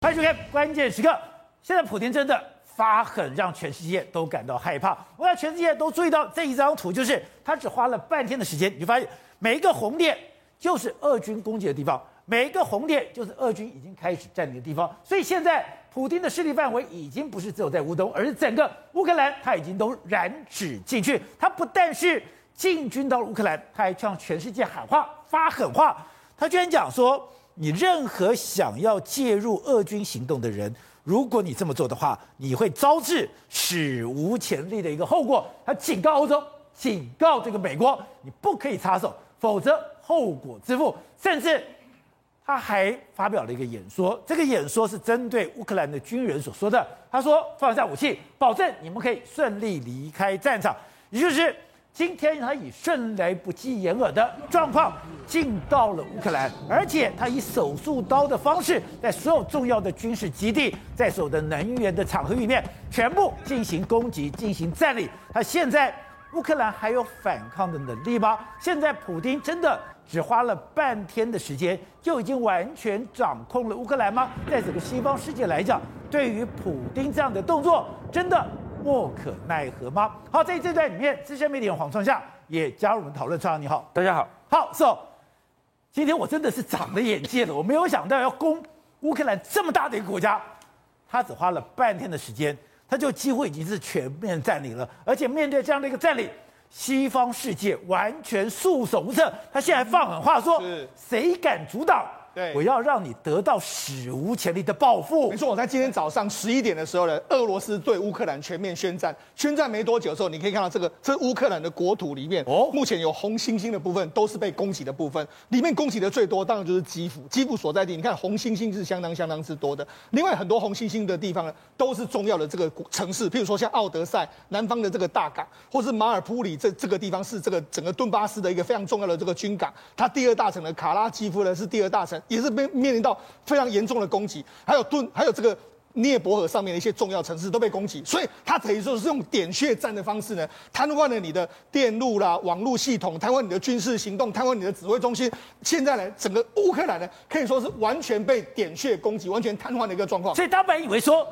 欢迎收看关键时刻。现在普京真的发狠，让全世界都感到害怕。我想全世界都注意到这一张图，就是他只花了半天的时间，你就发现每一个红点就是俄军攻击的地方，每一个红点就是俄军已经开始占领的地方。所以现在普京的势力范围已经不是只有在乌东，而是整个乌克兰，他已经都染指进去。他不但是进军到了乌克兰，他还向全世界喊话、发狠话。他居然讲说。你任何想要介入俄军行动的人，如果你这么做的话，你会招致史无前例的一个后果。他警告欧洲，警告这个美国，你不可以插手，否则后果自负。甚至他还发表了一个演说，这个演说是针对乌克兰的军人所说的。他说：“放下武器，保证你们可以顺利离开战场。”也就是。今天他以迅雷不及掩耳的状况进到了乌克兰，而且他以手术刀的方式，在所有重要的军事基地，在所有的能源的场合里面，全部进行攻击、进行占领。他现在乌克兰还有反抗的能力吗？现在普丁真的只花了半天的时间，就已经完全掌控了乌克兰吗？在整个西方世界来讲，对于普丁这样的动作，真的？莫可奈何吗？好，在这段里面，资深媒体人黄创夏也加入我们讨论。创夏你好，大家好。好，so，今天我真的是长了眼界了，我没有想到要攻乌克兰这么大的一个国家，他只花了半天的时间，他就几乎已经是全面占领了。而且面对这样的一个占领，西方世界完全束手无策。他现在放狠话说，谁敢阻挡？对，我要让你得到史无前例的报复。没错，我在今天早上十一点的时候呢，俄罗斯对乌克兰全面宣战。宣战没多久的时候，你可以看到这个，这乌克兰的国土里面，哦，目前有红星星的部分都是被攻击的部分。里面攻击的最多，当然就是基辅。基辅所在地，你看红星星是相当相当之多的。另外很多红星星的地方呢，都是重要的这个城市，譬如说像奥德赛南方的这个大港，或是马尔普里这这个地方是这个整个顿巴斯的一个非常重要的这个军港。它第二大城的卡拉基夫呢是第二大城。也是被面临到非常严重的攻击，还有顿，还有这个涅伯河上面的一些重要城市都被攻击，所以他等于说是用点穴战的方式呢，瘫痪了你的电路啦、网络系统，瘫痪你的军事行动，瘫痪你的指挥中心。现在呢，整个乌克兰呢，可以说是完全被点穴攻击，完全瘫痪的一个状况。所以他本以为说，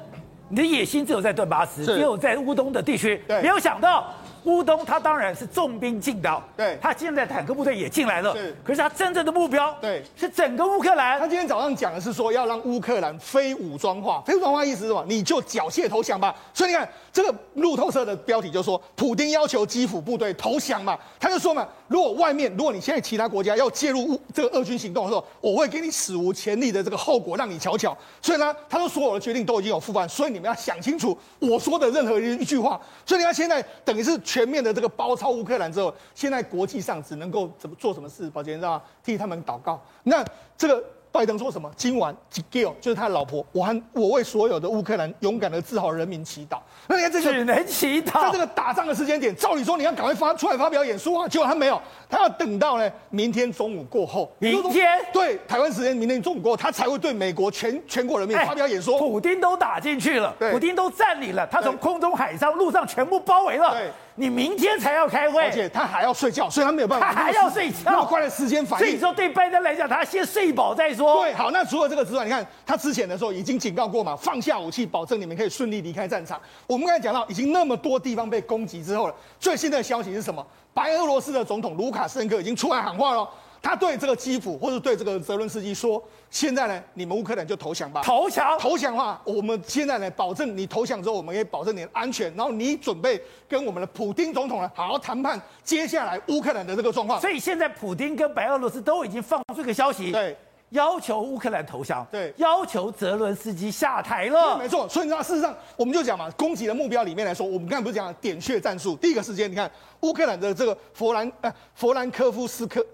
你的野心只有在顿巴斯，只有在乌东的地区，没有想到。乌东，他当然是重兵进到，对，他现在坦克部队也进来了，是，可是他真正的目标，对，是整个乌克兰。他今天早上讲的是说要让乌克兰非武装化，非武装化意思是什么？你就缴械投降吧。所以你看这个路透社的标题就说，普丁要求基辅部队投降嘛，他就说嘛，如果外面，如果你现在其他国家要介入乌这个俄军行动的时候，我会给你史无前例的这个后果让你瞧瞧。所以呢，他说所有的决定都已经有副案，所以你们要想清楚我说的任何一句话。所以你看现在等于是全面的这个包。抄乌克兰之后，现在国际上只能够怎么做什么事？宝杰你知道吗？替他们祷告。那这个。拜登说什么？今晚 Jill 就是他的老婆，我还我为所有的乌克兰勇敢的自豪人民祈祷。那你看这个只能祈祷，在这个打仗的时间点，照理说你要赶快发出来发表演说啊，结果他没有，他要等到呢明天中午过后，明天对台湾时间明天中午过后，他才会对美国全全国人民发表演说。欸、普丁都打进去了，普丁都占领了，他从空中、海上、陆上全部包围了。对，你明天才要开会，而且他还要睡觉，所以他没有办法，他还要睡觉，那么快的时间反应。所以说对拜登来讲，他先睡饱再说。对，好，那除了这个之外，你看他之前的时候已经警告过嘛，放下武器，保证你们可以顺利离开战场。我们刚才讲到，已经那么多地方被攻击之后了，最新的消息是什么？白俄罗斯的总统卢卡申科已经出来喊话了，他对这个基辅或者对这个泽伦斯基说：现在呢，你们乌克兰就投降吧。投降？投降的话，我们现在呢，保证你投降之后，我们可以保证你的安全，然后你准备跟我们的普丁总统呢好好谈判接下来乌克兰的这个状况。所以现在普丁跟白俄罗斯都已经放出这个消息。对。要求乌克兰投降，对，要求泽伦斯基下台了，没错。所以你知道，事实上，我们就讲嘛，攻击的目标里面来说，我们刚才不是讲点穴战术？第一个时间，你看乌克兰的这个佛兰呃弗兰科夫斯克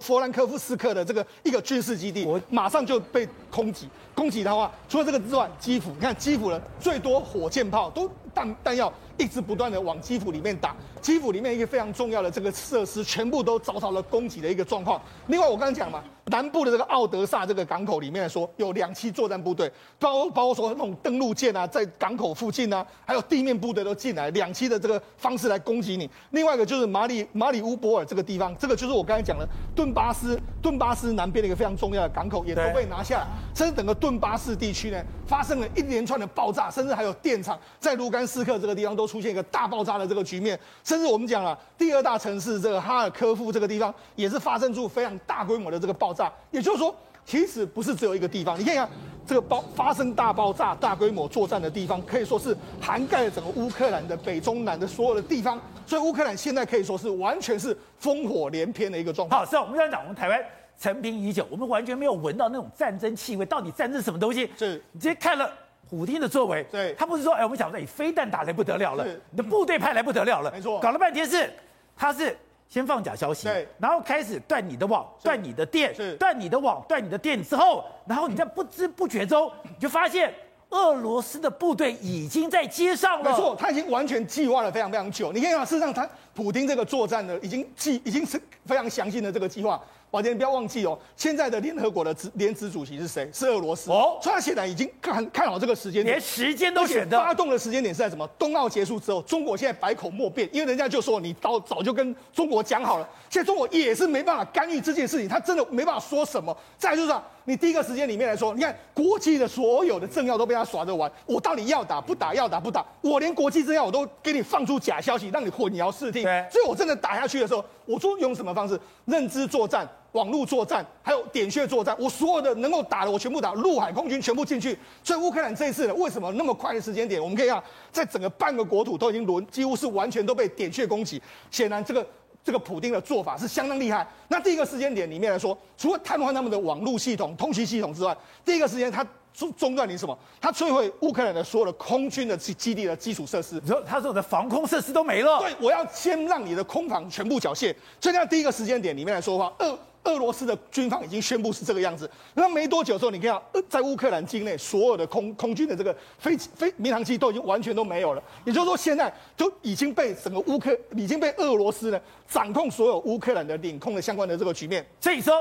佛兰科夫斯克的这个一个军事基地，我马上就被空袭。攻击的话，除了这个之外，基辅，你看基辅的最多火箭炮都弹弹药一直不断的往基辅里面打，基辅里面一个非常重要的这个设施全部都遭到了攻击的一个状况。另外，我刚才讲嘛。南部的这个奥德萨这个港口里面来说，有两栖作战部队，包包括说那种登陆舰啊，在港口附近啊，还有地面部队都进来，两栖的这个方式来攻击你。另外一个就是马里马里乌波尔这个地方，这个就是我刚才讲的顿巴斯顿巴斯南边的一个非常重要的港口，也都被拿下来。甚至整个顿巴斯地区呢发生了一连串的爆炸，甚至还有电厂在卢甘斯克这个地方都出现一个大爆炸的这个局面，甚至我们讲了第二大城市这个哈尔科夫这个地方也是发生出非常大规模的这个爆炸，也就是说。其实不是只有一个地方，你看一下这个爆发生大爆炸、大规模作战的地方，可以说是涵盖了整个乌克兰的北中南的所有的地方，所以乌克兰现在可以说是完全是烽火连篇的一个状况。好，是啊，我们刚才讲，我们台湾陈平已久，我们完全没有闻到那种战争气味，到底战争是什么东西？是，你直接看了普丁的作为，对，他不是说，哎，我们想说，你飞弹打来不得了了，你的部队派来不得了了，没错，搞了半天是，他是。先放假消息，对，然后开始断你的网，断你的电，是断你的网，断你的电之后，然后你在不知不觉中，你就发现俄罗斯的部队已经在街上了。没错，他已经完全计划了非常非常久。你看啊，事实上他普丁这个作战呢，已经计已经是非常详细的这个计划。宝杰，你不要忘记哦，现在的联合国的执联职主席是谁？是俄罗斯哦。所以他现在已经看看好这个时间点，连时间都选的。发动的时间点是在什么？冬奥结束之后，中国现在百口莫辩，因为人家就说你早早就跟中国讲好了，现在中国也是没办法干预这件事情，他真的没办法说什么。再来就是啊，你第一个时间里面来说，你看国际的所有的政要都被他耍着玩，我到底要打不打？要打不打？我连国际政要我都给你放出假消息，让你混淆视听。对，所以我真的打下去的时候，我说用什么方式？认知作战。网络作战，还有点穴作战，我所有的能够打的，我全部打，陆海空军全部进去。所以乌克兰这一次呢，为什么那么快的时间点？我们可以看，在整个半个国土都已经轮，几乎是完全都被点穴攻击。显然，这个这个普丁的做法是相当厉害。那第一个时间点里面来说，除了瘫痪他们的网络系统、通讯系统之外，第一个时间他中中断你什么？他摧毁乌克兰的所有的空军的基基地的基础设施。你说他所有的防空设施都没了？对，我要先让你的空防全部缴械。所以在第一个时间点里面来说的话，二。俄罗斯的军方已经宣布是这个样子，那没多久之后，你看，在乌克兰境内所有的空空军的这个飞飞民航机都已经完全都没有了，也就是说，现在就已经被整个乌克已经被俄罗斯呢掌控所有乌克兰的领空的相关的这个局面。所以说，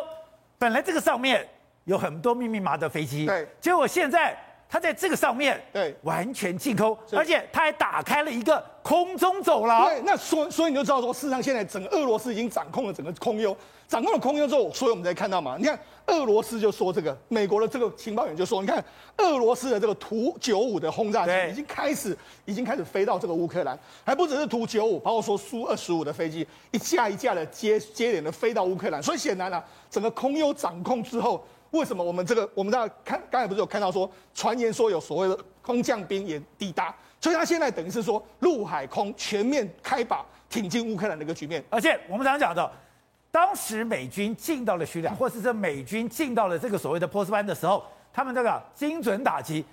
本来这个上面有很多密密麻麻的飞机，对，结果现在。他在这个上面，对，完全进空，而且他还打开了一个空中走廊。对，那所以所以你就知道说，事实上现在整个俄罗斯已经掌控了整个空优，掌控了空优之后，所以我们才看到嘛，你看俄罗斯就说这个，美国的这个情报员就说，你看俄罗斯的这个图九五的轰炸机已经开始已经开始飞到这个乌克兰，还不只是图九五，包括说苏二十五的飞机一架一架的接接连的飞到乌克兰，所以显然啊，整个空优掌控之后。为什么我们这个我们大家看刚才不是有看到说传言说有所谓的空降兵也抵达，所以他现在等于是说陆海空全面开打挺进乌克兰的一个局面。而且我们常常讲的，当时美军进到了叙利亚，或者是这美军进到了这个所谓的波斯湾的时候，他们这个精准打击。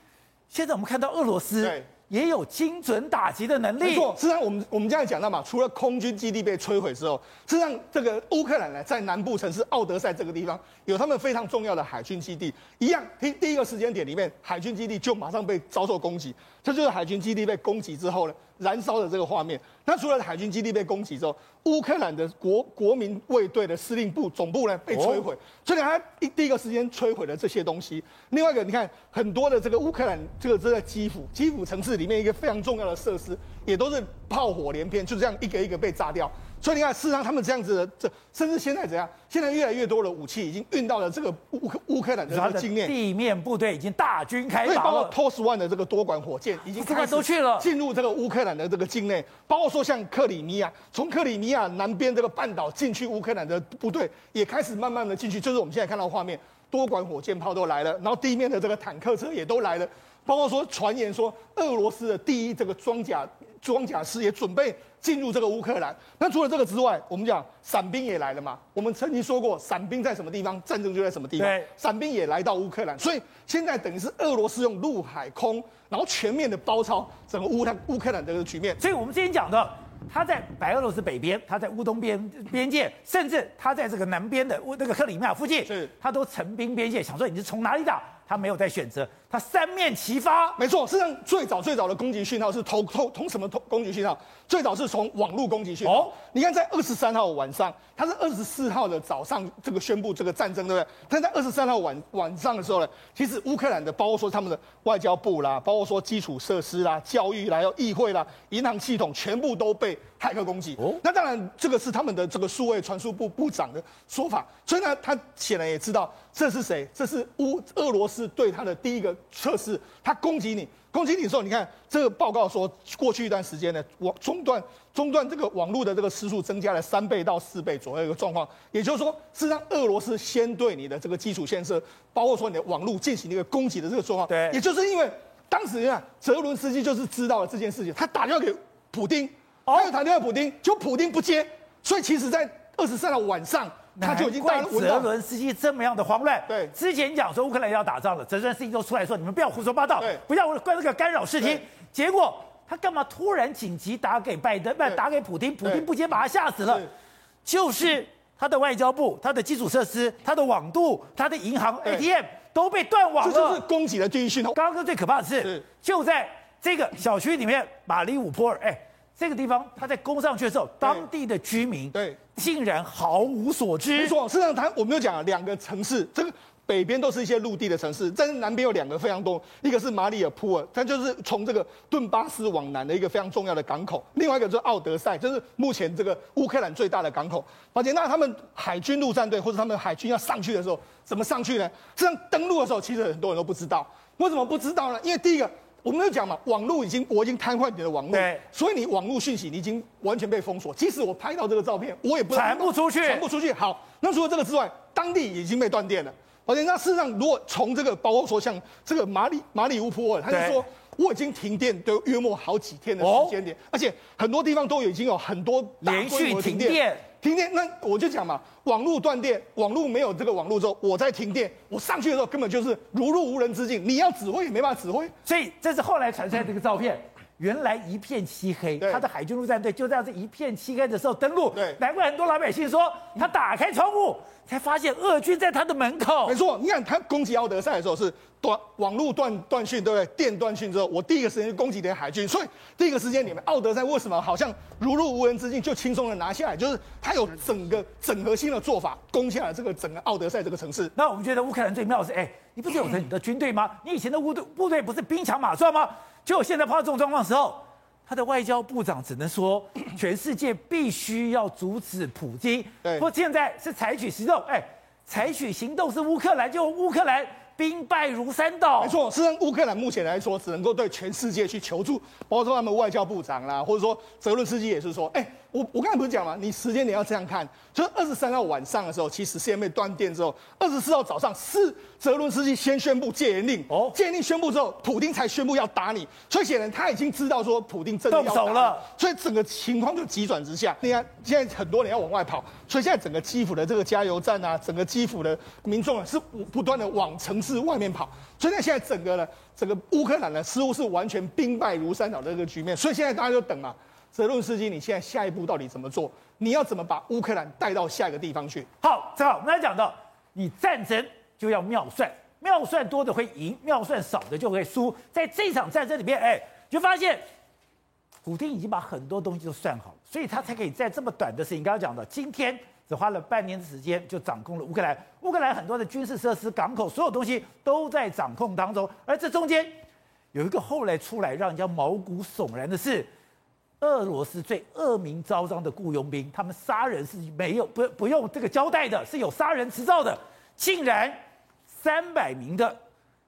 现在我们看到俄罗斯。也有精准打击的能力。没错，实际上我们我们刚才讲到嘛，除了空军基地被摧毁之后，实际上这个乌克兰呢，在南部城市奥德赛这个地方有他们非常重要的海军基地，一样第第一个时间点里面，海军基地就马上被遭受攻击。这就是海军基地被攻击之后呢，燃烧的这个画面。那除了海军基地被攻击之后，乌克兰的国国民卫队的司令部总部呢被摧毁，哦、所以他一第一个时间摧毁了这些东西。另外一个，你看很多的这个乌克兰这个这在基辅，基辅城市里面一个非常重要的设施，也都是炮火连篇，就这样一个一个被炸掉。所以你看，事实上他们这样子的，这甚至现在怎样？现在越来越多的武器已经运到了这个乌克乌克兰的这个境内，地面部队已经大军开拔了。包括 TOS one 的这个多管火箭已经开始都去了，进入这个乌克兰的这个境内。包括说像克里米亚，从克里米亚南边这个半岛进去乌克兰的部队也开始慢慢的进去，就是我们现在看到画面，多管火箭炮都来了，然后地面的这个坦克车也都来了。包括说传言说，俄罗斯的第一这个装甲装甲师也准备进入这个乌克兰。那除了这个之外，我们讲伞兵也来了嘛。我们曾经说过，伞兵在什么地方，战争就在什么地方。对，伞兵也来到乌克兰，所以现在等于是俄罗斯用陆海空，然后全面的包抄整个乌克乌克兰的这个局面。所以我们之前讲的，他在白俄罗斯北边，他在乌东边边界，甚至他在这个南边的乌那个克里米亚附近，是，他都成兵边界，想说你是从哪里打，他没有在选择。他三面齐发，没错，实际上最早最早的攻击讯号是通通通什么通攻击讯号？最早是从网络攻击讯号。哦、你看，在二十三号晚上，他是二十四号的早上这个宣布这个战争，对不对？但在二十三号晚晚上的时候呢，其实乌克兰的包括说他们的外交部啦，包括说基础设施啦、教育啦、要议会啦、银行系统，全部都被骇客攻击。哦，那当然这个是他们的这个数位传输部部长的说法，所以呢，他显然也知道这是谁，这是乌俄罗斯对他的第一个测试，他攻击你。攻击你的时候，你看这个报告说，过去一段时间呢，网中断中断这个网络的这个时速增加了三倍到四倍左右一个状况。也就是说，是让俄罗斯先对你的这个基础建设，包括说你的网络进行一个攻击的这个状况。对，也就是因为当时你看泽伦斯基就是知道了这件事情，他打电话给普丁，他又打电话给普丁，就普丁不接，所以其实在二十三号晚上。他就已经怪泽伦斯基这么样的慌乱。对，之前讲说乌克兰要打仗了，泽伦斯基都出来说：“你们不要胡说八道，不要怪这个干扰视听。”结果他干嘛突然紧急打给拜登，不打给普京，普京不接，把他吓死了。就是他的外交部、他的基础设施、他的网度、他的银行 ATM 都被断网了。这就是攻击的第一讯号。刚刚最可怕的是，是就在这个小区里面，马里乌波尔，哎。这个地方，他在攻上去的时候，当地的居民对竟然毫无所知。没错，事实上他我们有讲了两个城市，这个北边都是一些陆地的城市，但是南边有两个非常多，一个是马里尔普尔，它就是从这个顿巴斯往南的一个非常重要的港口；另外一个就是奥德赛，就是目前这个乌克兰最大的港口。而且那他们海军陆战队或者他们海军要上去的时候，怎么上去呢？这样登陆的时候，其实很多人都不知道。为什么不知道呢？因为第一个。我们就讲嘛，网络已经我已经瘫痪你的网络，对，所以你网络讯息你已经完全被封锁。即使我拍到这个照片，我也不传不出去，传不出去。好，那除了这个之外，当地已经被断电了。而且那事实上，如果从这个包括说像这个马里马里乌波尔，他就说我已经停电都约莫好几天的时间点，哦，而且很多地方都已经有很多连续停电。停电，那我就讲嘛，网络断电，网络没有这个网络之后，我在停电，我上去的时候根本就是如入无人之境，你要指挥也没办法指挥。所以这是后来传出来这个照片，原来一片漆黑，他的海军陆战队就在这一片漆黑的时候登陆。对，难怪很多老百姓说，他打开窗户才发现俄军在他的门口。没错，你看他攻击奥德赛的时候是。断网络断断讯，对不对？电断讯之后，我第一个时间就攻击点海军，所以第一个时间你们，奥德赛为什么好像如入无人之境，就轻松的拿下来？就是他有整个整合性的做法，攻下了这个整个奥德赛这个城市。那我们觉得乌克兰最妙的是，哎，你不是有着 你的军队吗？你以前的部队部队不是兵强马壮吗？结果现在碰到这种状况的时候，他的外交部长只能说，全世界必须要阻止普京。对，不过现在是采取行动，哎，采取行动是乌克兰，就乌克兰。兵败如山倒，没错。实际上，乌克兰目前来说，只能够对全世界去求助，包括说他们外交部长啦，或者说泽伦斯基也是说，哎，我我刚才不是讲吗？你时间点要这样看，就是二十三号晚上的时候，其实 CMA 断电之后，二十四号早上是泽伦斯基先宣布戒严令，哦，戒严令宣布之后，普丁才宣布要打你，所以显然他已经知道说普丁真的要动手了，所以整个情况就急转直下。你看，现在很多人要往外跑，所以现在整个基辅的这个加油站啊，整个基辅的民众啊，是不不断的往城市外面跑，所以呢，现在整个呢，整个乌克兰呢，似乎是完全兵败如山倒的这个局面。所以现在大家就等嘛。泽伦斯基，你现在下一步到底怎么做？你要怎么把乌克兰带到下一个地方去？好，正好我们来讲到，你战争就要妙算，妙算多的会赢，妙算少的就会输。在这场战争里面，哎，就发现普丁已经把很多东西都算好了，所以他才可以在这么短的时间，刚刚讲的，今天只花了半年的时间就掌控了乌克兰。乌克兰很多的军事设施、港口，所有东西都在掌控当中。而这中间有一个后来出来让人家毛骨悚然的事。俄罗斯最恶名昭彰的雇佣兵，他们杀人是没有不不用这个交代的，是有杀人执照的。竟然三百名的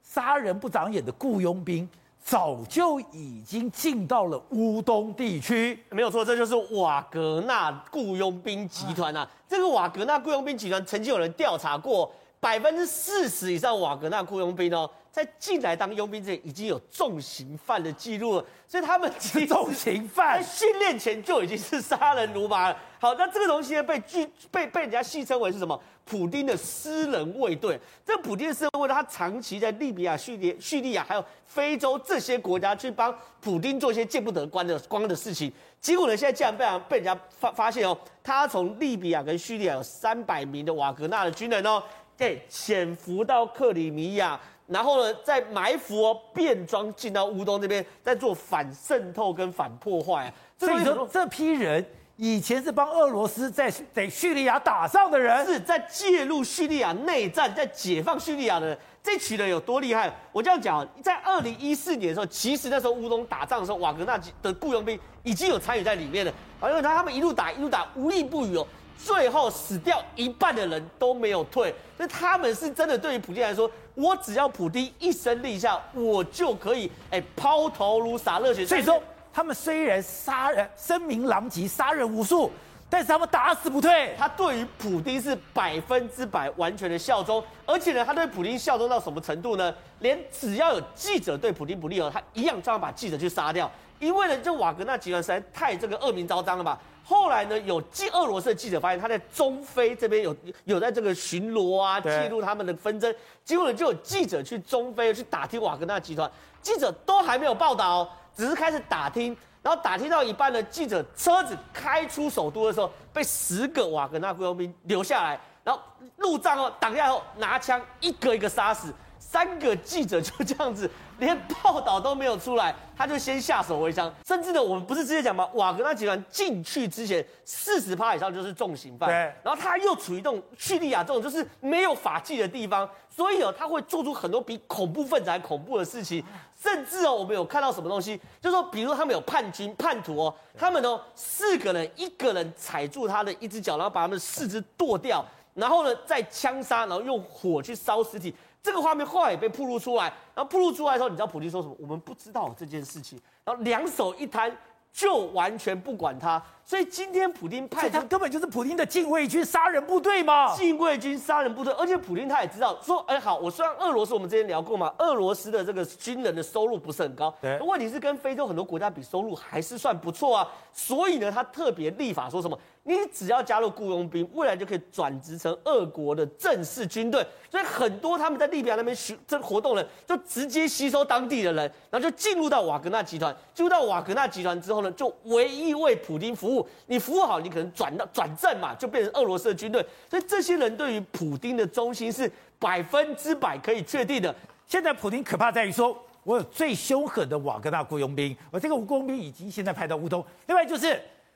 杀人不长眼的雇佣兵，早就已经进到了乌东地区。没有错，这就是瓦格纳雇佣兵集团啊。这个瓦格纳雇佣兵集团曾经有人调查过，百分之四十以上瓦格纳雇佣兵哦。在进来当佣兵之前已经有重刑犯的记录了，所以他们其实 重刑犯在训练前就已经是杀人如麻了。好，那这个东西呢，被剧被被人家戏称为是什么？普丁的私人卫队。这普丁的私人卫队，他长期在利比亚、叙利叙利亚还有非洲这些国家去帮普丁做一些见不得光的光的事情。结果呢，现在竟然被人被人家发发现哦，他从利比亚跟叙利亚有三百名的瓦格纳的军人哦，对，潜伏到克里米亚。然后呢，再埋伏哦，变装进到乌东这边，再做反渗透跟反破坏啊。所以说，这批人以前是帮俄罗斯在在叙利亚打仗的人，是在介入叙利亚内战，在解放叙利亚的人。这群人有多厉害？我这样讲，在二零一四年的时候，其实那时候乌东打仗的时候，瓦格纳的雇佣兵已经有参与在里面了。因为他们一路打一路打，无利不语哦。最后死掉一半的人都没有退，所以他们是真的对于普京来说，我只要普京一声令下，我就可以哎抛头颅洒热血。所以说，他们虽然杀人声名狼藉，杀人无数，但是他们打死不退。他对于普京是百分之百完全的效忠，而且呢，他对普京效忠到什么程度呢？连只要有记者对普京不利哦，他一样照样把记者去杀掉。因为呢，这瓦格纳集团实在太这个恶名昭彰了吧。后来呢，有记俄罗斯的记者发现他在中非这边有有在这个巡逻啊，记录他们的纷争。结果呢，就有记者去中非去打听瓦格纳集团，记者都还没有报道，只是开始打听，然后打听到一半呢，记者车子开出首都的时候，被十个瓦格纳雇佣兵留下来，然后路障哦挡下后拿枪一个一个杀死。三个记者就这样子，连报道都没有出来，他就先下手为强。甚至呢，我们不是之前讲吗？瓦格纳集团进去之前，四十趴以上就是重刑犯。对。然后他又处于这种叙利亚这种就是没有法纪的地方，所以哦，他会做出很多比恐怖分子还恐怖的事情。甚至哦，我们有看到什么东西，就是说，比如说他们有叛军叛徒哦，他们哦四个人，一个人踩住他的一只脚，然后把他们四肢剁掉，然后呢再枪杀，然后用火去烧尸体。这个画面后来也被曝露出来，然后曝露出来的时候，你知道普京说什么？我们不知道这件事情，然后两手一摊，就完全不管他。所以今天普京派他根本就是普京的禁卫军杀人部队嘛，禁卫军杀人部队，而且普京他也知道说，哎，好，我虽然俄罗斯我们之前聊过嘛，俄罗斯的这个军人的收入不是很高，对，问题是跟非洲很多国家比，收入还是算不错啊。所以呢，他特别立法说什么？你只要加入雇佣兵，未来就可以转职成俄国的正式军队。所以很多他们在利比亚那边学这活动的人，就直接吸收当地的人，然后就进入到瓦格纳集团。进入到瓦格纳集团之后呢，就唯一为普丁服务。你服务好，你可能转到转正嘛，就变成俄罗斯的军队。所以这些人对于普丁的忠心是百分之百可以确定的。现在普丁可怕在于说，我有最凶狠的瓦格纳雇佣兵，我这个雇佣兵已经现在派到乌东。另外就是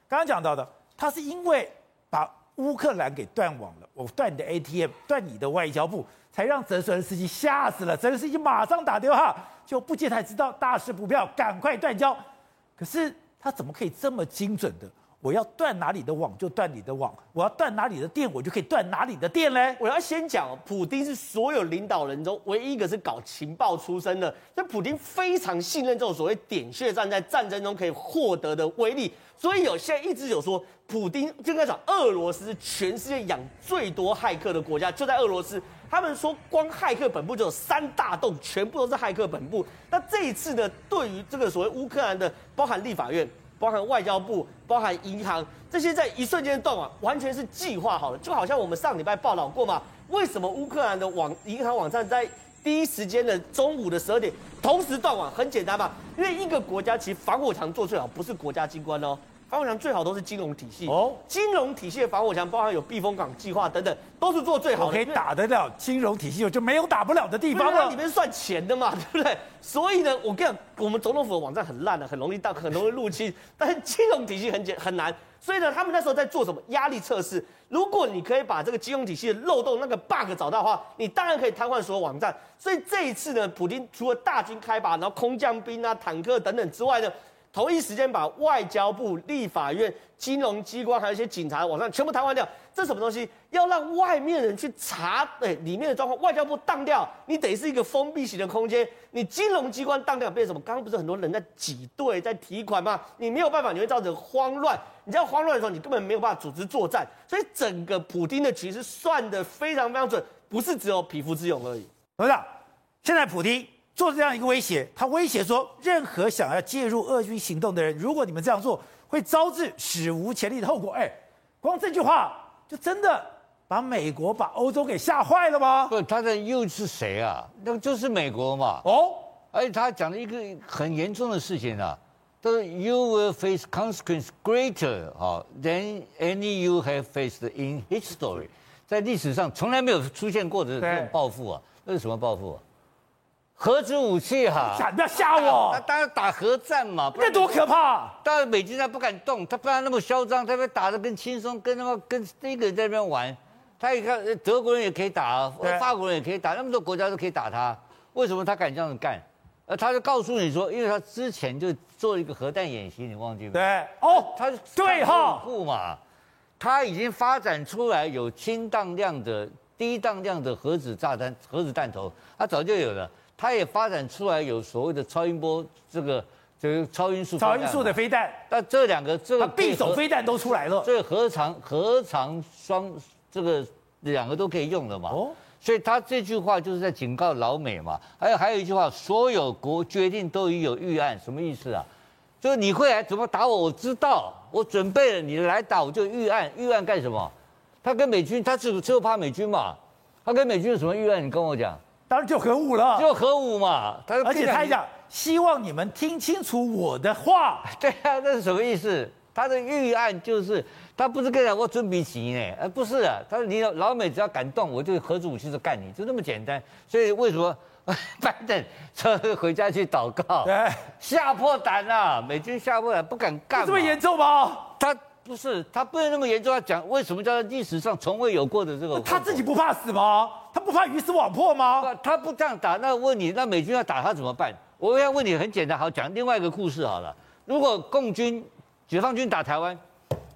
刚刚讲到的。他是因为把乌克兰给断网了，我断你的 ATM，断你的外交部，才让泽伦斯基吓死了。泽伦斯基马上打电话，就不接才知道大事不妙，赶快断交。可是他怎么可以这么精准的？我要断哪里的网就断你的网，我要断哪里的电我就可以断哪里的电嘞。我要先讲，普丁是所有领导人中唯一一个是搞情报出身的，所以普丁非常信任这种所谓点穴战在战争中可以获得的威力。所以有现在一直有说，普丁就在讲俄罗斯是全世界养最多骇客的国家，就在俄罗斯。他们说光骇客本部就有三大栋，全部都是骇客本部。那这一次呢，对于这个所谓乌克兰的，包含立法院。包含外交部、包含银行，这些在一瞬间断网，完全是计划好的。就好像我们上礼拜报道过嘛，为什么乌克兰的网银行网站在第一时间的中午的十二点同时断网？很简单嘛，因为一个国家其实防火墙做最好，不是国家机关哦。防火墙最好都是金融体系哦，金融体系的防火墙包含有避风港计划等等，都是做最好的。可以打得了金融体系，就没有打不了的地方了。里面算钱的嘛，对不对？所以呢，我跟你讲，我们总统府的网站很烂的，很容易到，很容易入侵。但是金融体系很简很难，所以呢，他们那时候在做什么压力测试？如果你可以把这个金融体系的漏洞那个 bug 找到的话，你当然可以瘫痪所有网站。所以这一次呢，普京除了大军开拔，然后空降兵啊、坦克等等之外呢。同一时间把外交部、立法院、金融机关还有一些警察网站全部瘫痪掉，这什么东西？要让外面人去查，哎，里面的状况。外交部当掉，你得是一个封闭型的空间。你金融机关当掉，变成什么？刚刚不是很多人在挤兑、在提款吗？你没有办法，你会造成慌乱。你在慌乱的时候，你根本没有办法组织作战。所以整个普丁的局势算得非常非常准，不是只有匹夫之勇而已。董事长，现在普丁。做这样一个威胁，他威胁说，任何想要介入俄军行动的人，如果你们这样做，会招致史无前例的后果。哎，光这句话就真的把美国、把欧洲给吓坏了吗？不，他的又是谁啊？那就是美国嘛。哦，而且他讲了一个很严重的事情啊，他说 You will face consequence greater 啊 than any you have faced in history，在历史上从来没有出现过的这种报复啊，那是什么报复啊？核子武器哈、啊，吓不要吓我，他当然打核战嘛，那多可怕！当然美军他不敢动，他不然那么嚣张，他被打得更轻松，跟他妈跟一个人在那边玩。他一看德国人也可以打，法国人也可以打，那么多国家都可以打他，为什么他敢这样子干？呃，他就告诉你说，因为他之前就做一个核弹演习，你忘记吗？对，哦，他对哈，嘛，他已经发展出来有轻当量的、低当量的核子炸弹、核子弹头，他早就有了。它也发展出来有所谓的超音波这个这个超音速超音速的飞弹，那这两个这个匕首飞弹都出来了，这何尝何尝双这个两个都可以用的嘛。哦，所以他这句话就是在警告老美嘛。还有还有一句话，所有国决定都已有预案，什么意思啊？就是你会来怎么打我，我知道，我准备了，你来打我就预案，预案干什么？他跟美军，他只只有怕美军嘛？他跟美军有什么预案？你跟我讲。当然就核武了，就核武嘛。他而且他还讲，希望你们听清楚我的话。对啊，那是什么意思？他的预案就是，他不是跟你讲我准备起呢，而不是啊。他说你老美只要敢动，我就核子武器就干你，就那么简单。所以为什么 拜登说回家去祷告？对，吓破胆了，美军吓破胆，不敢干。这么严重吗？他。不是，他不能那么严重。他讲为什么叫历史上从未有过的这个？他自己不怕死吗？他不怕鱼死网破吗？不，他不这样打。那问你，那美军要打他怎么办？我要问你，很简单，好讲另外一个故事好了。如果共军、解放军打台湾，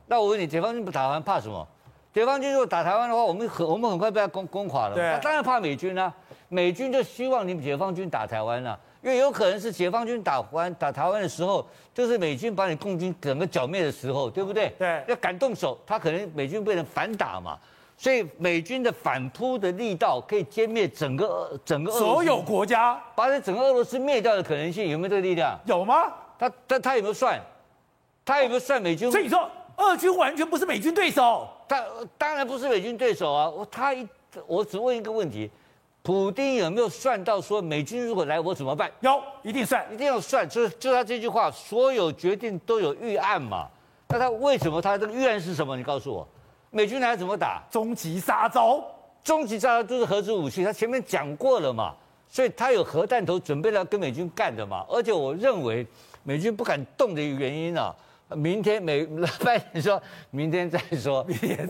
那我问你，解放军不打台湾怕什么？解放军如果打台湾的话，我们很我们很快被他攻攻垮了。对，他当然怕美军啊。美军就希望你们解放军打台湾啊。因为有可能是解放军打完打台湾的时候，就是美军把你共军整个剿灭的时候，对不对？对。要敢动手，他可能美军被人反打嘛，所以美军的反扑的力道可以歼灭整个整个所有国家，把这整个俄罗斯灭掉的可能性有没有这个力量？有吗？他他他有没有算？他有没有算美军？所以你说，俄军完全不是美军对手？他当然不是美军对手啊！我他一我只问一个问题。普丁有没有算到说美军如果来我怎么办？有，一定算，一定要算。就是就他这句话，所有决定都有预案嘛。那他为什么他这个预案是什么？你告诉我，美军来怎么打？终极杀招，终极杀招就是核子武器。他前面讲过了嘛，所以他有核弹头准备来跟美军干的嘛。而且我认为美军不敢动的一个原因啊，明天美 拜登说明天再说。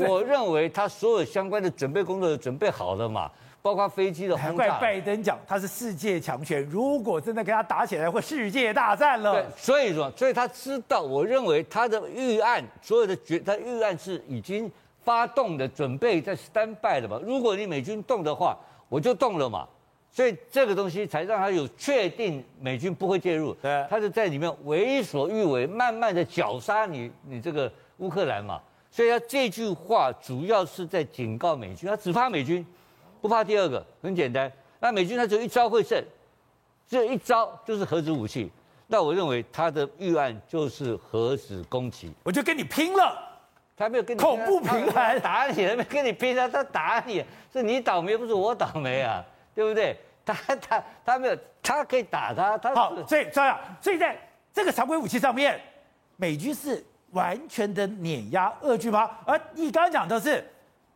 我认为他所有相关的准备工作都准备好了嘛。包括飞机的轰炸，难怪拜登讲他是世界强权。如果真的跟他打起来，会世界大战了。对，所以说，所以他知道，我认为他的预案，所有的决，他预案是已经发动的，准备在 stand by 了嘛。如果你美军动的话，我就动了嘛。所以这个东西才让他有确定美军不会介入。对，他就在里面为所欲为，慢慢的绞杀你，你这个乌克兰嘛。所以他这句话主要是在警告美军，他只怕美军。不怕第二个，很简单。那美军他只有一招会胜，只有一招就是核子武器。那我认为他的预案就是核子攻击。我就跟你拼了，他没有跟你恐怖平衡打你，他没跟你拼他，他打你，是你倒霉不是我倒霉啊，对不对？他他他没有，他可以打他。他好，所以这样，所以在这个常规武器上面，美军是完全的碾压俄军吗？而你刚刚讲的是，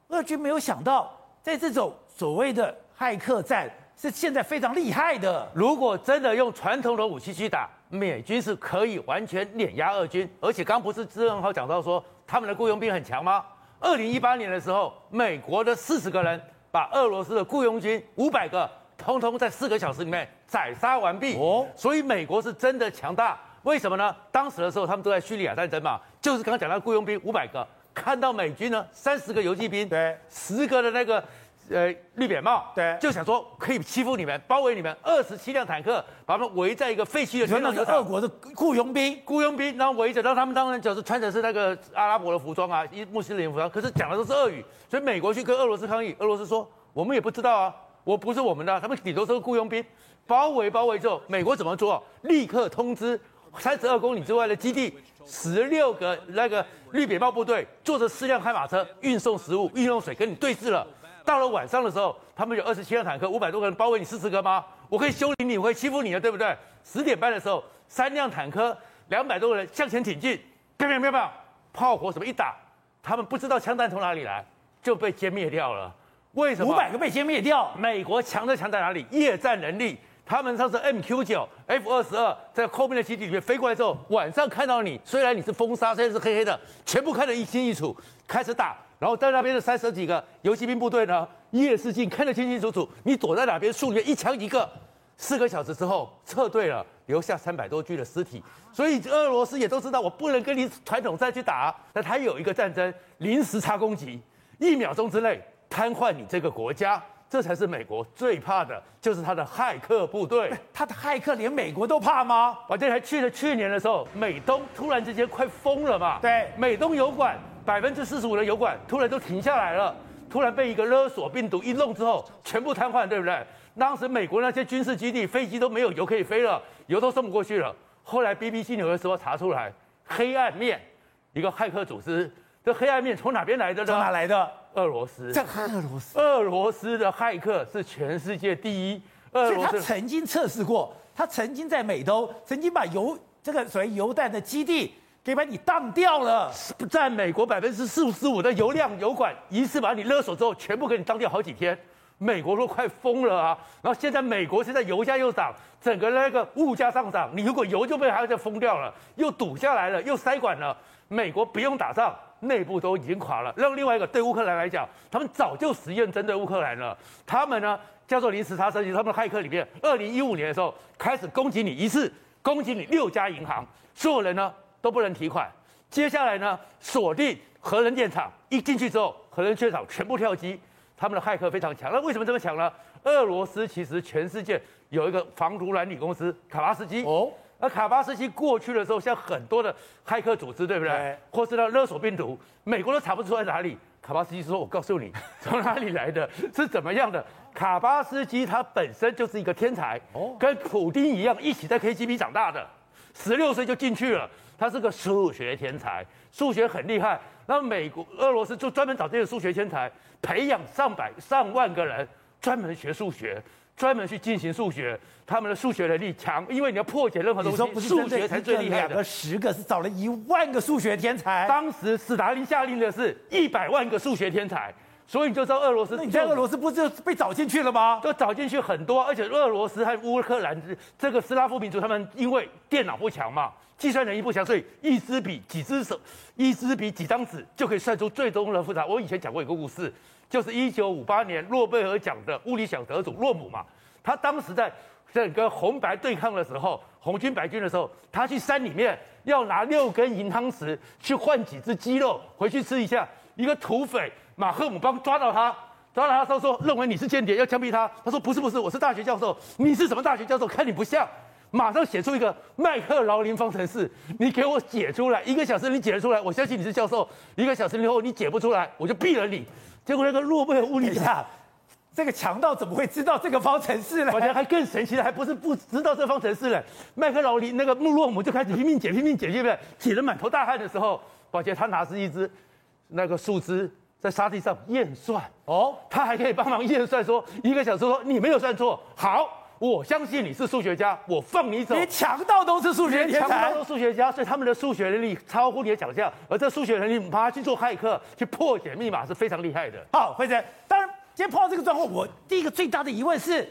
俄军没有想到在这种。所谓的骇客战是现在非常厉害的。如果真的用传统的武器去打，美军是可以完全碾压俄军。而且刚不是志恩豪讲到说他们的雇佣兵很强吗？二零一八年的时候，美国的四十个人把俄罗斯的雇佣军五百个，通通在四个小时里面宰杀完毕。哦，所以美国是真的强大。为什么呢？当时的时候他们都在叙利亚战争嘛，就是刚刚讲到雇佣兵五百个，看到美军呢三十个游击兵，对，十个的那个。呃，绿扁帽，对，就想说可以欺负你们，包围你们，二十七辆坦克把他们围在一个废弃的全是俄国的雇佣兵，雇佣兵，然后围着，然后他们当然就是穿的是那个阿拉伯的服装啊，伊穆斯林服装，可是讲的都是俄语，所以美国去跟俄罗斯抗议，俄罗斯说我们也不知道啊，我不是我们的，他们顶多是个雇佣兵，包围包围之后，美国怎么做？立刻通知三十二公里之外的基地，十六个那个绿扁帽部队，坐着四辆悍马车运送食物、运送水，跟你对峙了。到了晚上的时候，他们有二十七辆坦克，五百多个人包围你四十个吗？我可以修理你，我可以欺负你的，对不对？十点半的时候，三辆坦克，两百多个人向前挺进，啪啪啪啪，炮火什么一打，他们不知道枪弹从哪里来，就被歼灭掉了。为什么？五百个被歼灭掉。美国强的强在哪里？夜战能力。他们上次 MQ 九、F 二十二在后面的基地里面飞过来之后，晚上看到你，虽然你是风沙，虽然是黑黑的，全部看得一清一楚，开始打。然后在那边的三十几个游骑兵部队呢，夜视镜看得清清楚楚，你躲在哪边树里面，一枪一个。四个小时之后撤退了，留下三百多具的尸体。所以俄罗斯也都知道，我不能跟你传统战去打。那他有一个战争，临时插攻击，一秒钟之内瘫痪你这个国家。这才是美国最怕的，就是他的骇客部队。他的骇客连美国都怕吗？我这还去了去年的时候，美东突然之间快疯了嘛。对，美东油管百分之四十五的油管突然都停下来了，突然被一个勒索病毒一弄之后，全部瘫痪，对不对？当时美国那些军事基地飞机都没有油可以飞了，油都送不过去了。后来 BBC 纽约时报查出来，黑暗面一个骇客组织，这黑暗面从哪边来的呢？从哪来的？俄罗斯，这俄罗斯，俄罗斯的骇客是全世界第一。俄罗斯他曾经测试过，他曾经在美东，曾经把油这个所谓油弹的基地给把你当掉了，在美国百分之四十五的油量油管一次把你勒索之后，全部给你当掉好几天，美国都快疯了啊！然后现在美国现在油价又涨，整个那个物价上涨，你如果油就被还要再封掉了，又堵下来了，又塞管了，美国不用打仗。内部都已经垮了。让另外一个对乌克兰来讲，他们早就实验针对乌克兰了。他们呢叫做临时插攻击，他们的骇客里面，二零一五年的时候开始攻击你一次，攻击你六家银行，所有人呢都不能提款。接下来呢锁定核能电厂，一进去之后核能电厂全部跳机。他们的骇客非常强。那为什么这么强呢？俄罗斯其实全世界有一个防毒软体公司卡巴斯基哦。而卡巴斯基过去的时候，像很多的骇客组织，对不对？对或是那勒索病毒，美国都查不出来哪里。卡巴斯基说：“我告诉你，从哪里来的，是怎么样的。”卡巴斯基他本身就是一个天才，哦，跟普丁一样，一起在 KGB 长大的，十六岁就进去了。他是个数学天才，数学很厉害。那美国、俄罗斯就专门找这些数学天才，培养上百、上万个人，专门学数学。专门去进行数学，他们的数学能力强，因为你要破解任何东西，数学才最厉害的。两个、十个是找了一万个数学天才。当时斯大林下令的是一百万个数学天才，所以你就知道俄罗斯。你在俄罗斯不就被找进去了吗？就找进去很多，而且俄罗斯和乌克兰这个斯拉夫民族，他们因为电脑不强嘛，计算能力不强，所以一支笔、几只手、一支笔、几张纸就可以算出最终的复杂。我以前讲过一个故事。就是一九五八年诺贝尔奖的物理奖得主洛姆嘛，他当时在整个红白对抗的时候，红军白军的时候，他去山里面要拿六根银汤匙去换几只鸡肉回去吃一下。一个土匪马赫姆帮抓到他，抓到他之后说，认为你是间谍，要枪毙他。他说不是不是，我是大学教授。你是什么大学教授？看你不像。马上写出一个麦克劳林方程式，你给我解出来。一个小时你解得出来，我相信你是教授。一个小时以后你解不出来，我就毙了你。结果那个诺贝尔物理奖，这个强盗怎么会知道这个方程式呢？而且还更神奇的，还不是不知道这方程式呢。麦克劳林那个穆洛姆就开始拼命解，拼命解，对不对？解得满头大汗的时候，宝杰他拿着一支那个树枝在沙地上验算。哦，他还可以帮忙验算说，说一个小时说你没有算错，好。我相信你是数学家，我放你走。连强盗都是数学天才，强盗都是数学家，所以他们的数学能力超乎你的想象。而这数学能力，你把他去做骇客，去破解密码是非常厉害的。好，辉诚，当然今天碰到这个状况，我第一个最大的疑问是：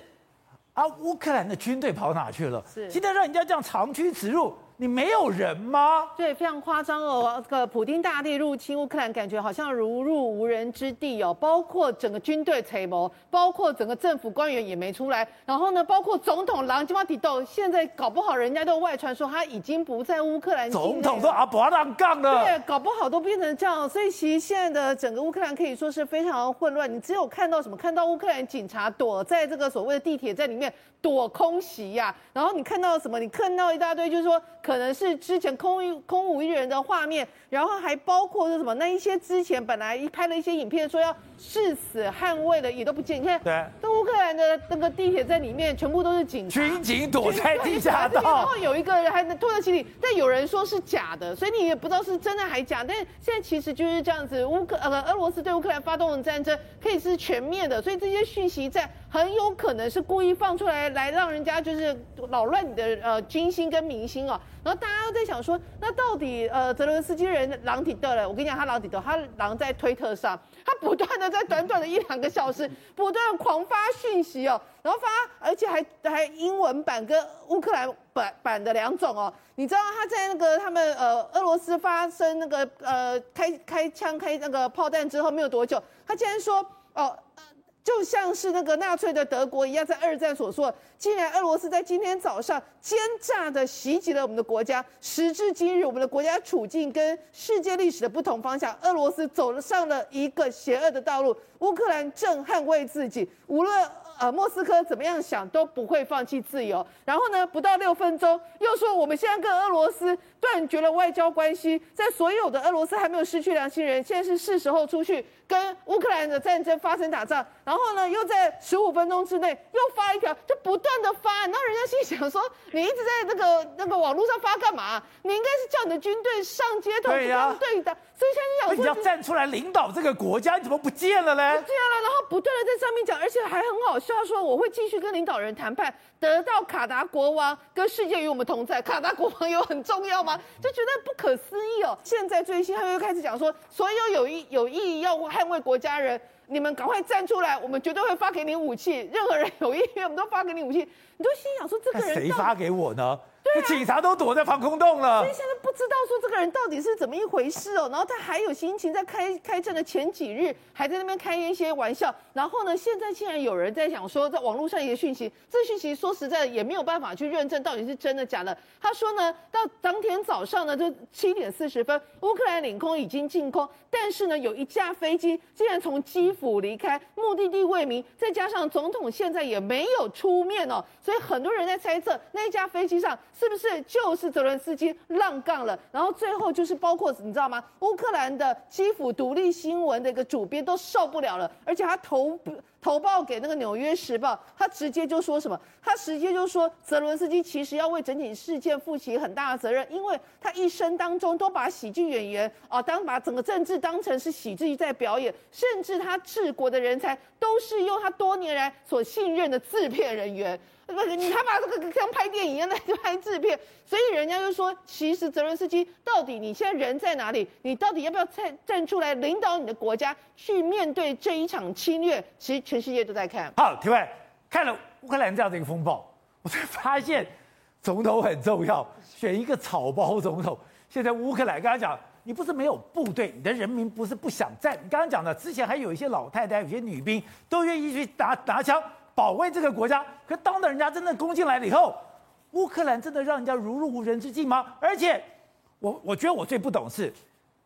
啊，乌克兰的军队跑哪去了？是，现在让人家这样长驱直入。你没有人吗？对，非常夸张哦。这个普丁大帝入侵乌克兰，感觉好像如入无人之地哦。包括整个军队参谋，包括整个政府官员也没出来。然后呢，包括总统朗基马蒂豆，现在搞不好人家都外传说他已经不在乌克兰。总统都阿伯让杠了。对，搞不好都变成这样。所以其实现在的整个乌克兰可以说是非常混乱。你只有看到什么？看到乌克兰警察躲在这个所谓的地铁站里面躲空袭呀、啊。然后你看到什么？你看到一大堆，就是说。可能是之前空一空无一人的画面，然后还包括是什么？那一些之前本来一拍了一些影片，说要誓死捍卫的也都不见。你看，对，那乌克兰的那个地铁在里面，全部都是警察，军警躲在地下道，然后有一个人还能拖着行李，但有人说是假的，所以你也不知道是真的还假。但现在其实就是这样子，乌克呃俄罗斯对。乌克兰发动的战争可以是全面的，所以这些讯息在很有可能是故意放出来，来让人家就是扰乱你的呃军心跟民心哦。然后大家都在想说，那到底呃泽伦斯基人狼挺的了？我跟你讲，他狼挺的，他狼在推特上，他不断的在短短的一两个小时，不断狂发讯息哦，然后发，而且还还英文版跟乌克兰版版的两种哦。你知道他在那个他们呃俄罗斯发生那个呃开开枪开那个炮弹之后没有多久，他竟然说哦。就像是那个纳粹的德国一样，在二战所说，既然俄罗斯在今天早上奸诈的袭击了我们的国家，时至今日，我们的国家处境跟世界历史的不同方向，俄罗斯走上了一个邪恶的道路，乌克兰正捍卫自己，无论。呃，莫斯科怎么样想都不会放弃自由。然后呢，不到六分钟，又说我们现在跟俄罗斯断绝了外交关系，在所有的俄罗斯还没有失去良心人，现在是是时候出去跟乌克兰的战争发生打仗。然后呢，又在十五分钟之内又发一条，就不断的发。然后人家心想说，你一直在那个那个网络上发干嘛？你应该是叫你的军队上街头去跟他们对的。所以现在想说，你要站出来领导这个国家，你怎么不见了呢？不见了，然后不断的在上面讲，而且还很好笑，说我会继续跟领导人谈判，得到卡达国王跟世界与我们同在。卡达国王有很重要吗？就觉得不可思议哦。现在最新他又开始讲说，所有有意有意要捍卫国家人，你们赶快站出来，我们绝对会发给你武器。任何人有意愿，我们都发给你武器。你都心想说，这个人谁发给我呢？对啊，警察都躲在防空洞了，所以现在不知道说这个人到底是怎么一回事哦。然后他还有心情在开开战的前几日，还在那边开一些玩笑。然后呢，现在竟然有人在讲说，在网络上一些讯息，这讯息说实在的也没有办法去认证到底是真的假的。他说呢，到当天早上呢，就七点四十分，乌克兰领空已经进空，但是呢，有一架飞机竟然从基辅离开，目的地未明，再加上总统现在也没有出面哦，所以很多人在猜测那一架飞机上。是不是就是泽伦斯基浪杠了？然后最后就是包括你知道吗？乌克兰的基辅独立新闻的一个主编都受不了了，而且他投投报给那个纽约时报，他直接就说什么？他直接就说泽伦斯基其实要为整体事件负起很大的责任，因为他一生当中都把喜剧演员啊当把整个政治当成是喜剧在表演，甚至他治国的人才都是用他多年来所信任的制片人员。不是你，他妈这个像拍电影一样的拍制片，所以人家就说，其实泽伦斯基到底你现在人在哪里？你到底要不要站站出来领导你的国家去面对这一场侵略？其实全世界都在看。好，提问看了乌克兰这样的一个风暴，我才发现总统很重要，选一个草包总统。现在乌克兰刚刚讲，你不是没有部队，你的人民不是不想战。你刚刚讲的，之前还有一些老太太、有些女兵都愿意去打拿枪。保卫这个国家，可当的人家真的攻进来了以后，乌克兰真的让人家如入无人之境吗？而且，我我觉得我最不懂是，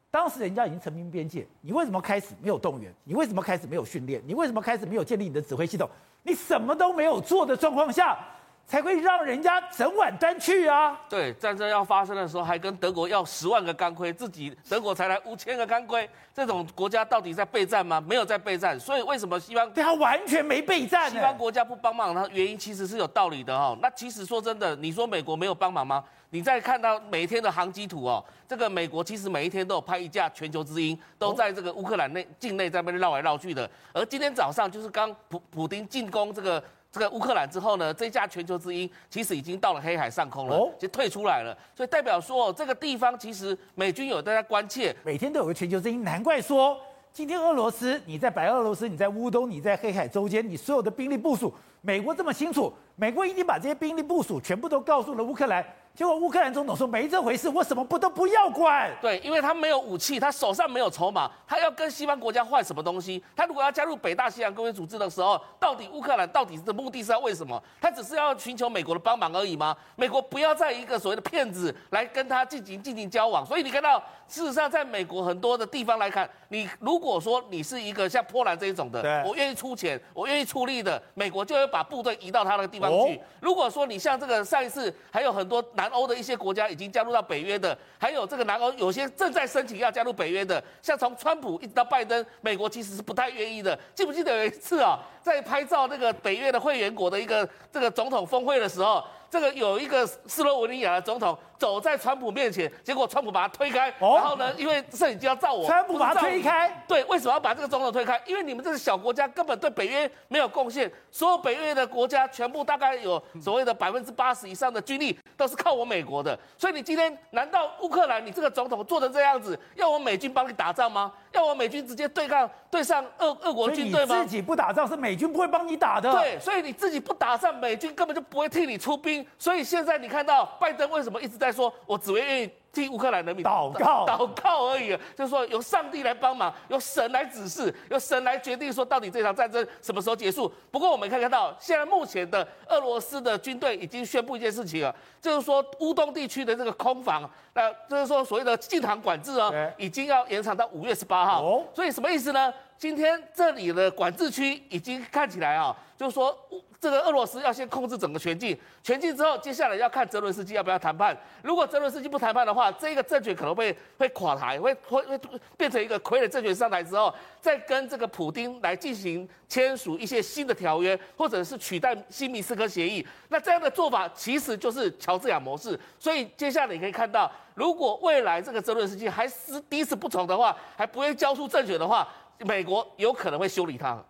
当时人家已经成兵边界，你为什么开始没有动员？你为什么开始没有训练？你为什么开始没有建立你的指挥系统？你什么都没有做的状况下，才会让人家整晚端去啊！对，战争要发生的时候，还跟德国要十万个钢盔，自己德国才来五千个钢盔，这种国家到底在备战吗？没有在备战，所以为什么西方对他完全没备战？西方国家不帮忙，它原因其实是有道理的哦。那其实说真的，你说美国没有帮忙吗？你再看到每一天的航机图哦，这个美国其实每一天都有派一架全球之鹰，都在这个乌克兰内境内在那边绕来绕去的。而今天早上就是刚普普丁进攻这个。这个乌克兰之后呢，这架全球之鹰其实已经到了黑海上空了，就退出来了，所以代表说这个地方其实美军有大家关切，每天都有个全球之鹰，难怪说今天俄罗斯你在白俄罗斯，你在乌东，你在黑海周间，你所有的兵力部署，美国这么清楚，美国已经把这些兵力部署全部都告诉了乌克兰。结果乌克兰总统说没这回事，我什么不都不要管。对，因为他没有武器，他手上没有筹码，他要跟西方国家换什么东西？他如果要加入北大西洋公约组织的时候，到底乌克兰到底的目的是要为什么？他只是要寻求美国的帮忙而已吗？美国不要再一个所谓的骗子来跟他进行进行交往。所以你看到，事实上在美国很多的地方来看，你如果说你是一个像波兰这一种的，对我愿意出钱，我愿意出力的，美国就会把部队移到他那个地方去。哦、如果说你像这个上一次还有很多。南欧的一些国家已经加入到北约的，还有这个南欧有些正在申请要加入北约的，像从川普一直到拜登，美国其实是不太愿意的。记不记得有一次啊，在拍照那个北约的会员国的一个这个总统峰会的时候，这个有一个斯洛文尼亚的总统走在川普面前，结果川普把他推开，哦、然后呢，因为摄影机要照我，川普把他推开，对，为什么要把这个总统推开？因为你们这个小国家根本对北约没有贡献，所有北约的国家全部大概有所谓的百分之八十以上的军力都是靠我美国的，所以你今天难道乌克兰你这个总统做成这样子，要我美军帮你打仗吗？要我美军直接对抗对上俄俄国军队吗？自己不打仗是美军不会帮你打的，对，所以你自己不打仗，美军根本就不会替你出兵，所以现在你看到拜登为什么一直在说，我只会愿意替乌克兰人民祷告，祷告而已，就是说由上帝来帮忙，由神来指示，由神来决定说到底这场战争什么时候结束。不过我们可以看到，现在目前的俄罗斯的军队已经宣布一件事情了，就是说乌东地区的这个空防，那就是说所谓的禁航管制啊，已经要延长到五月十八号。哦，所以什么意思呢？今天这里的管制区已经看起来啊，就是说。这个俄罗斯要先控制整个全境，全境之后，接下来要看泽伦斯基要不要谈判。如果泽伦斯基不谈判的话，这个政权可能会会垮台，会会会变成一个傀儡政权上台之后，再跟这个普丁来进行签署一些新的条约，或者是取代新明斯克协议。那这样的做法其实就是乔治亚模式。所以接下来你可以看到，如果未来这个泽伦斯基还是第一次不从的话，还不会交出政权的话，美国有可能会修理他。